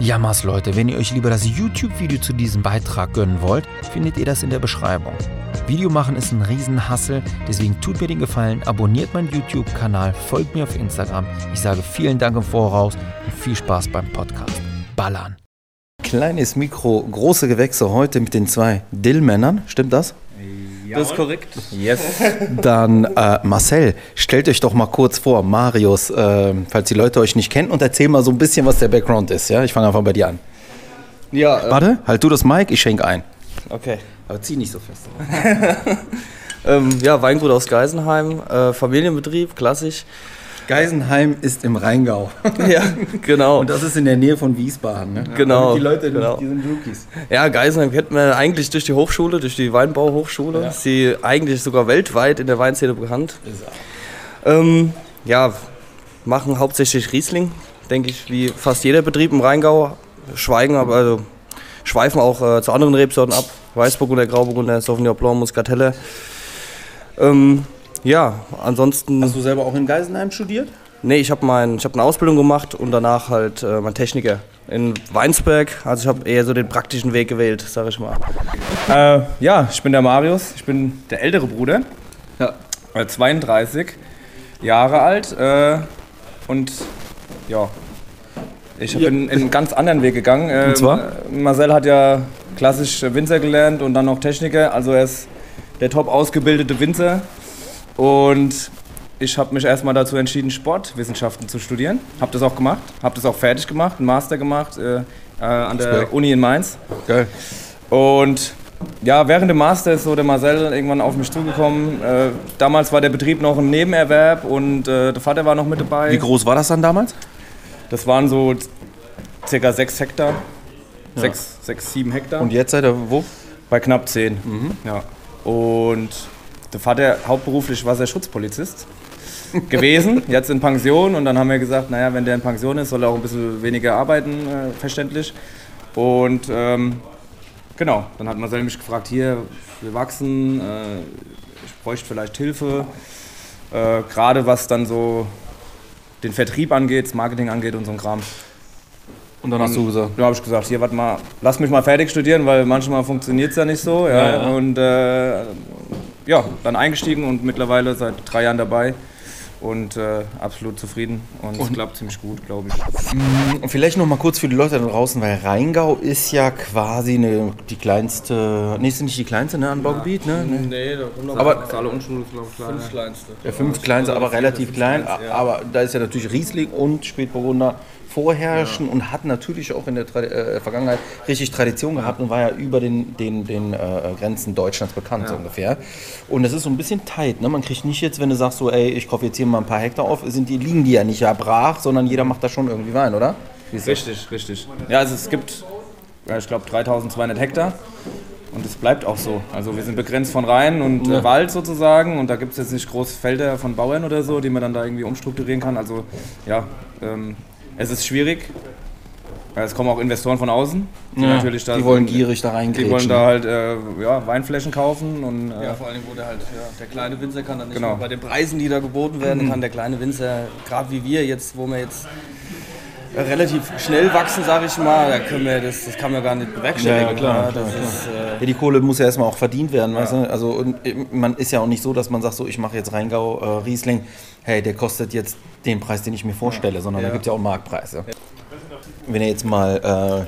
Jammers Leute, wenn ihr euch lieber das YouTube-Video zu diesem Beitrag gönnen wollt, findet ihr das in der Beschreibung. Video machen ist ein Riesenhassel, deswegen tut mir den Gefallen, abonniert meinen YouTube-Kanal, folgt mir auf Instagram. Ich sage vielen Dank im Voraus und viel Spaß beim Podcast. Ballern. Kleines Mikro, große Gewächse heute mit den zwei Dill-Männern, stimmt das? Das ist korrekt. Yes. Dann äh, Marcel, stellt euch doch mal kurz vor, Marius, äh, falls die Leute euch nicht kennen, und erzähl mal so ein bisschen, was der Background ist. Ja, ich fange einfach bei dir an. Ja, äh, Warte, halt du das Mic, ich schenke ein. okay. Aber zieh nicht so fest. Ähm, ja, Weingut aus Geisenheim, äh, Familienbetrieb, klassisch. Geisenheim ist im Rheingau. ja, genau. Und das ist in der Nähe von Wiesbaden. Ne? Genau, Damit Die Leute, genau. die sind Rookies. Ja, Geisenheim kennt man eigentlich durch die Hochschule, durch die Weinbauhochschule. Ja. Ist sie eigentlich sogar weltweit in der Weinszene bekannt. Ähm, ja, machen hauptsächlich Riesling, denke ich, wie fast jeder Betrieb im Rheingau. Schweigen aber, also schweifen auch äh, zu anderen Rebsorten ab. Weißburgunder, Grauburgunder, Sauvignon Blanc, Muscatelle. Ähm, ja, ansonsten. Hast du selber auch in Geisenheim studiert? Nee, ich habe mein, ich hab eine Ausbildung gemacht und danach halt äh, mein Techniker in Weinsberg. Also ich habe eher so den praktischen Weg gewählt, sage ich mal. Äh, ja, ich bin der Marius, ich bin der ältere Bruder, Ja. äh, 32 Jahre alt äh, und ja, ich bin einen ganz anderen Weg gegangen. Äh, Und zwar? Marcel hat ja klassisch Winzer gelernt und dann noch Techniker, also er ist der top ausgebildete Winzer und ich habe mich erstmal dazu entschieden, Sportwissenschaften zu studieren. Habe das auch gemacht, habe das auch fertig gemacht, einen Master gemacht äh, äh, an der. Uni in Mainz. Geil. Und ja, während dem Master ist so der Marcel irgendwann auf mich zugekommen. Äh, damals war der Betrieb noch ein Nebenerwerb und äh, der Vater war noch mit dabei. Wie groß war das dann damals? Das waren so circa sechs Hektar. Sechs, sechs, sieben Hektar. Und jetzt seid ihr wo? bei knapp zehn. Ja. Und der Vater hauptberuflich Wasserschutzpolizist gewesen, jetzt in Pension. Und dann haben wir gesagt, naja, wenn der in Pension ist, soll er auch ein bisschen weniger arbeiten, äh, verständlich. Und ähm, genau, dann hat Marcel mich gefragt, hier, wir wachsen, äh, ich bräuchte vielleicht Hilfe. Äh, Gerade was dann so den Vertrieb angeht, das Marketing angeht und so ein Kram. Und dann hast du gesagt. Da habe ich gesagt, hier, warte mal, lass mich mal fertig studieren, weil manchmal funktioniert es ja nicht so. Ja, Ja, ja. Und äh, ja, dann eingestiegen und mittlerweile seit drei Jahren dabei und äh, absolut zufrieden. Und, es klappt ziemlich gut, glaube ich. Und vielleicht noch mal kurz für die Leute da draußen, weil Rheingau ist ja quasi eine, die kleinste, nee, ist nicht die kleinste ne, Anbaugebiet, ne? Nee, da kommt Aber- alle Unschule, glaube ich, fünf kleinste. Der fünf kleinste, aber relativ klein. Aber da ist ja natürlich Riesling und Spätburgunder vorherrschen und hat natürlich auch in der Tra äh, Vergangenheit richtig Tradition gehabt und war ja über den, den, den äh, Grenzen Deutschlands bekannt so ungefähr. Und das ist so ein bisschen tight. Ne? Man kriegt nicht jetzt, wenn du sagst so, ey, ich kaufe jetzt hier mal ein paar Hektar auf, sind die, liegen die ja nicht ja brach, sondern jeder macht da schon irgendwie Wein, oder? Richtig, richtig. Ja, also es gibt, ja, ich glaube, 3200 Hektar. Und es bleibt auch so. Also wir sind begrenzt von Rhein und äh, Wald sozusagen. Und da gibt es jetzt nicht große Felder von Bauern oder so, die man dann da irgendwie umstrukturieren kann. Also ja, ähm, es ist schwierig. Es kommen auch Investoren von außen, die Ja, natürlich da die wollen sind. gierig da Die reingrätschen. wollen da halt äh, ja, Weinflächen kaufen und äh, Ja, vor allem, wo der halt, ja, der kleine Winzer kann dann nicht Genau. mehr bei den Preisen, die da geboten werden, kann der kleine Winzer, gerade wie wir jetzt, wo wir jetzt relativ schnell wachsen, sage ich mal, da können wir das, das kann man gar nicht bewerkstelligen. Ja, ja, klar, Ja, klar, das klar. ist, äh, Ja, die Kohle muss ja erstmal auch verdient werden, weißt du? Also und äh, man ist ja auch nicht so, dass man sagt, so ich mache jetzt Rheingau äh, Riesling, hey, der kostet jetzt den Preis, den ich mir vorstelle, sondern da gibt es ja auch einen Marktpreis. Ja. Wenn ihr jetzt mal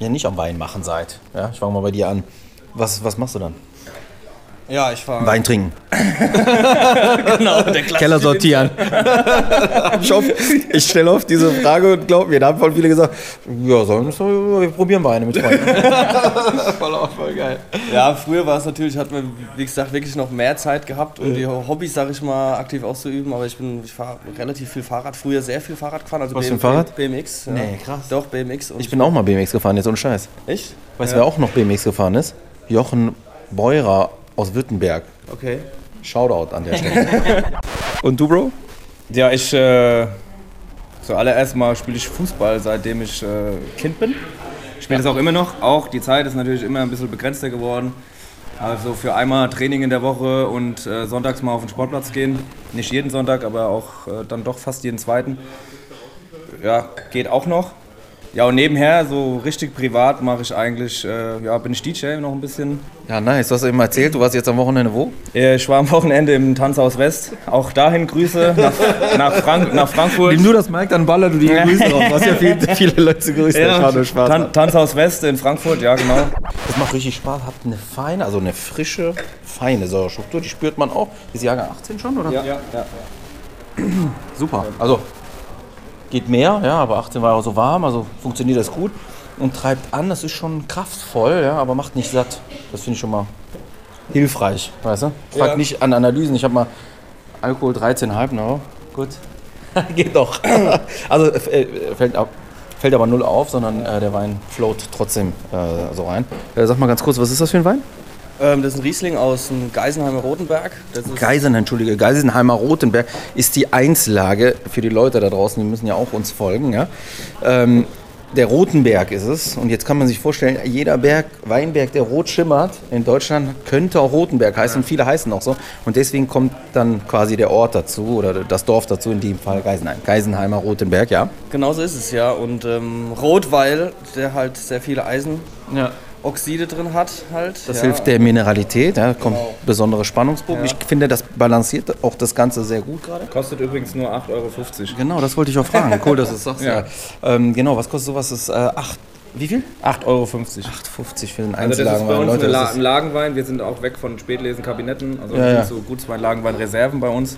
äh, ja nicht am Wein machen seid, ja, ich fange mal bei dir an. Was, was machst du dann? Ja, ich fahre. Wein trinken. Genau, der klassische Keller sortieren. ich hoffe, ich stelle oft diese Frage und glaub mir, da haben voll viele gesagt, ja, sonst, wir probieren Weine mit Freunden. voll, voll geil. Ja, früher war es natürlich, hat man, wie gesagt, wirklich noch mehr Zeit gehabt, um die Hobbys, sag ich mal, aktiv auszuüben. Aber ich bin, ich fahre relativ viel Fahrrad, früher sehr viel Fahrrad gefahren. Also Was für ein Fahrrad? BMX. Ja. Nee, krass. Doch, BMX. Und Ich bin auch mal BMX gefahren, jetzt ohne Scheiß. Echt? Weißt du, wer auch noch BMX gefahren ist? Jochen Beurer aus Württemberg. Okay. Shoutout an der Stelle. Und du, Bro? Ja, ich äh, zuallererst mal spiele ich Fußball, seitdem ich äh, Kind bin. Ich spiele das auch immer noch. Auch die Zeit ist natürlich immer ein bisschen begrenzter geworden. Also für einmal Training in der Woche und äh, sonntags mal auf den Sportplatz gehen. Nicht jeden Sonntag, aber auch äh, dann doch fast jeden zweiten. Ja, geht auch noch. Ja, und nebenher, so richtig privat, mache ich eigentlich, äh, ja, bin ich DJ noch ein bisschen. Ja, nice. Du hast eben erzählt, du warst jetzt am Wochenende wo? Äh, Ich war am Wochenende im Tanzhaus West. Auch dahin Grüße nach, nach, Frank nach Frankfurt. Nimm nur das Mic, dann baller du die Grüße raus. Du hast ja viel, viele Leute grüßt. Ja, Schade, Spaß. Tan Tanzhaus West in Frankfurt, ja genau. Das macht richtig Spaß. Habt eine feine, also eine frische, feine Säurestruktur. Die spürt man auch. Ist Jahrgang 18 schon, oder? Ja, ja, ja. Super. Also geht mehr, ja, aber 18 war auch so warm, also funktioniert das gut und treibt an. Das ist schon kraftvoll, ja, aber macht nicht satt. Das finde ich schon mal hilfreich, weißt du? Frag Ja. nicht an Analysen. Ich habe mal Alkohol 13,5, no. Gut. geht doch. also äh, fällt, ab, fällt aber null auf, sondern äh, der Wein float trotzdem äh, so rein. Äh, sag mal ganz kurz, was ist das für ein Wein? Ähm, das ist ein Riesling aus dem Geisenheimer Rotenberg. Das ist Geisen, entschuldige, Geisenheimer Rotenberg ist die Einzlage für die Leute da draußen, die müssen ja auch uns folgen. Ja? Ähm, der Rotenberg ist es. Und jetzt kann man sich vorstellen, jeder Berg, Weinberg, der rot schimmert in Deutschland, könnte auch Rotenberg heißen. Und viele heißen auch so. Und deswegen kommt dann quasi der Ort dazu oder das Dorf dazu, in dem Fall Geisenheim. Geisenheimer Rotenberg, ja. Genauso ist es ja. Und ähm, rot, weil der halt sehr viele Eisenoxide drin hat. Halt. Das ja. hilft der Mineralität, ja, kommt Genau. besondere Spannungsbogen. Ja. Ich finde, das balanciert auch das Ganze sehr gut gerade. Kostet übrigens nur 8,50 Euro. Genau, das wollte ich auch fragen. Cool, dass du es sagst. Ja. Ja. Ähm, genau, was kostet sowas? Das ist äh, 8. Wie viel? 8,50 Euro. 8,50 für den Also das ist bei Einzellagenwein. uns Leute, La ein Lagenwein. Wir sind auch weg von Spätlesen, Kabinetten. Also Ja, ja. so Gutswein-Lagenwein-Reserven bei uns.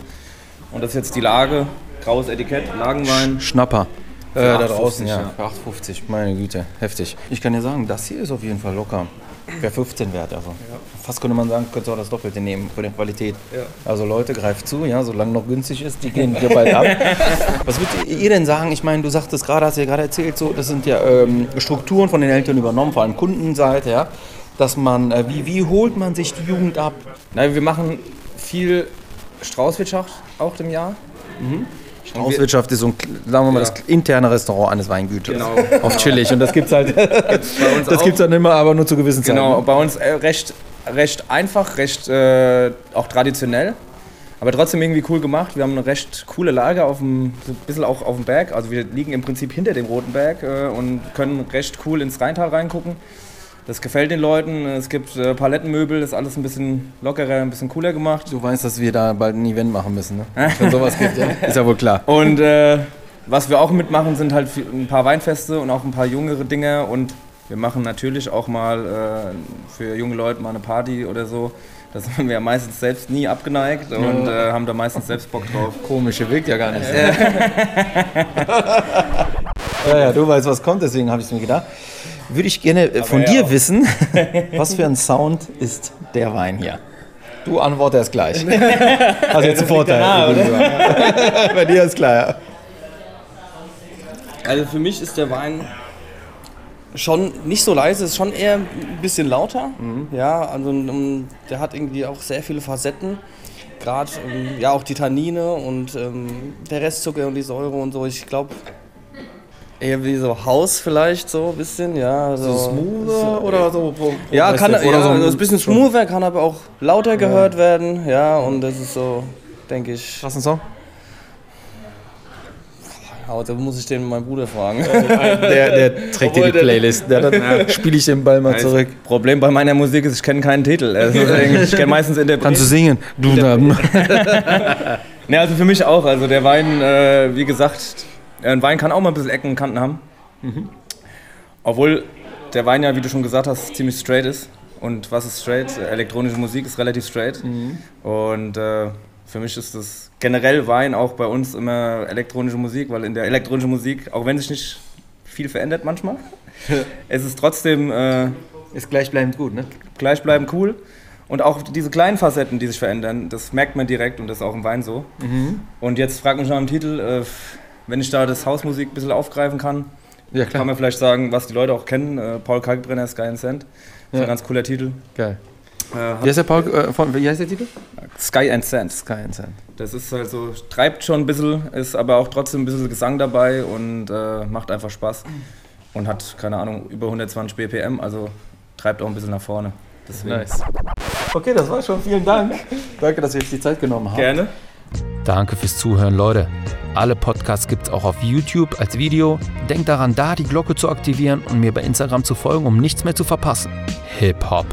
Und das ist jetzt die Lage. Graues Etikett, Lagenwein. Schnapper. Äh, da 8,50, draußen, ja. ja. Für 8,50, meine Güte, heftig. Ich kann dir sagen, das hier ist auf jeden Fall locker. Wäre 15 wert, also. Fast könnte man sagen, könntest du auch das Doppelte nehmen für die Qualität. Ja. Also Leute, greift zu, ja, solange noch günstig ist, die gehen dir bald ab. Was würdet ihr denn sagen? Ich meine, du sagtest gerade, hast ja gerade erzählt, so, das sind ja ähm, Strukturen von den Eltern übernommen, vor allem Kundenseite, ja. Dass man, äh, wie, wie holt man sich die Jugend ab? Nein, wir machen viel Straußwirtschaft auch im Jahr. Hauswirtschaft ist so ein, sagen wir mal, Ja. das interne Restaurant eines Weingüters. Genau. Auf chillig. Und das gibt's halt, Bei uns das auch. gibt's dann immer, aber nur zu gewissen Zeiten. Genau, bei uns äh, recht, recht einfach, recht äh, auch traditionell, aber trotzdem irgendwie cool gemacht. Wir haben eine recht coole Lage auf dem, so ein bisschen auch auf dem Berg. Also wir liegen im Prinzip hinter dem Roten Berg äh, und können recht cool ins Rheintal reingucken. Das gefällt den Leuten. Es gibt äh, Palettenmöbel, ist alles ein bisschen lockerer, ein bisschen cooler gemacht. Du weißt, dass wir da bald ein Event machen müssen, ne? Wenn sowas gibt, ja. Ist ja wohl klar. Und äh, was wir auch mitmachen, sind halt ein paar Weinfeste und auch ein paar jüngere Dinge. Und wir machen natürlich auch mal äh, für junge Leute mal eine Party oder so. Da sind wir ja meistens selbst nie abgeneigt und äh, haben da meistens selbst Bock drauf. Komische wirkt ja gar nicht. ja, ja, du weißt, was kommt, deswegen habe ich es mir gedacht. Würde ich gerne äh, von ja dir auch. wissen, was für ein Sound ist der Wein hier? Du antwortest gleich. Hast jetzt einen Vorteil. Bei dir ist klar, ja. Also für mich ist der Wein schon nicht so leise, ist schon eher ein bisschen lauter. Ja, also ähm, der hat irgendwie auch sehr viele Facetten. Gerade ähm, ja auch die Tannine und ähm, der Restzucker und die Säure und so. Ich glaube eher wie so Haus vielleicht so ein bisschen, ja. So, Smoother oder so? Ja, kann ja, so also ein bisschen smoother, kann aber auch lauter gehört werden. Ja, und das ist so, denke ich. Was ein Song? Aber da muss ich den meinen Bruder fragen. Der, der trägt dir die Playlist. Der, dann spiele ich den Ball mal zurück. Problem bei meiner Musik ist, ich kenne keinen Titel. Also ich kenne meistens Interpreten. Kannst du singen? Du da. Ne, also für mich auch. Also der Wein, äh, wie gesagt, ein Wein kann auch mal ein bisschen Ecken und Kanten haben. Obwohl der Wein ja, wie du schon gesagt hast, ziemlich straight ist. Und was ist straight? Elektronische Musik ist relativ straight. Und äh, für mich ist das generell Wein auch bei uns immer elektronische Musik, weil in der elektronischen Musik, auch wenn sich nicht viel verändert manchmal, es ist trotzdem äh, Ist gleichbleibend gut, ne? gleichbleibend cool. Und auch diese kleinen Facetten, die sich verändern, das merkt man direkt und das ist auch im Wein so. Und jetzt fragt mich nach dem Titel, äh, wenn ich da das Hausmusik ein bisschen aufgreifen kann, Ja, kann man vielleicht sagen, was die Leute auch kennen. Äh, Paul Kalkbrenner, Sky and Sand. Das ist Ja. ein ganz cooler Titel. Geil. Äh, Wie heißt der Paul, äh, von, wie heißt der Titel? Sky and Sand. Sky and Sand. Das ist halt so, treibt schon ein bisschen, ist aber auch trotzdem ein bisschen Gesang dabei und äh, macht einfach Spaß. Und hat, keine Ahnung, über 120 BPM, also treibt auch ein bisschen nach vorne. Deswegen. Okay, das war's schon. Vielen Dank. Danke, dass ihr euch die Zeit genommen habt. Gerne. Danke fürs Zuhören, Leute. Alle Podcasts gibt es auch auf YouTube als Video. Denkt daran, da die Glocke zu aktivieren und mir bei Instagram zu folgen, um nichts mehr zu verpassen. Hip-Hop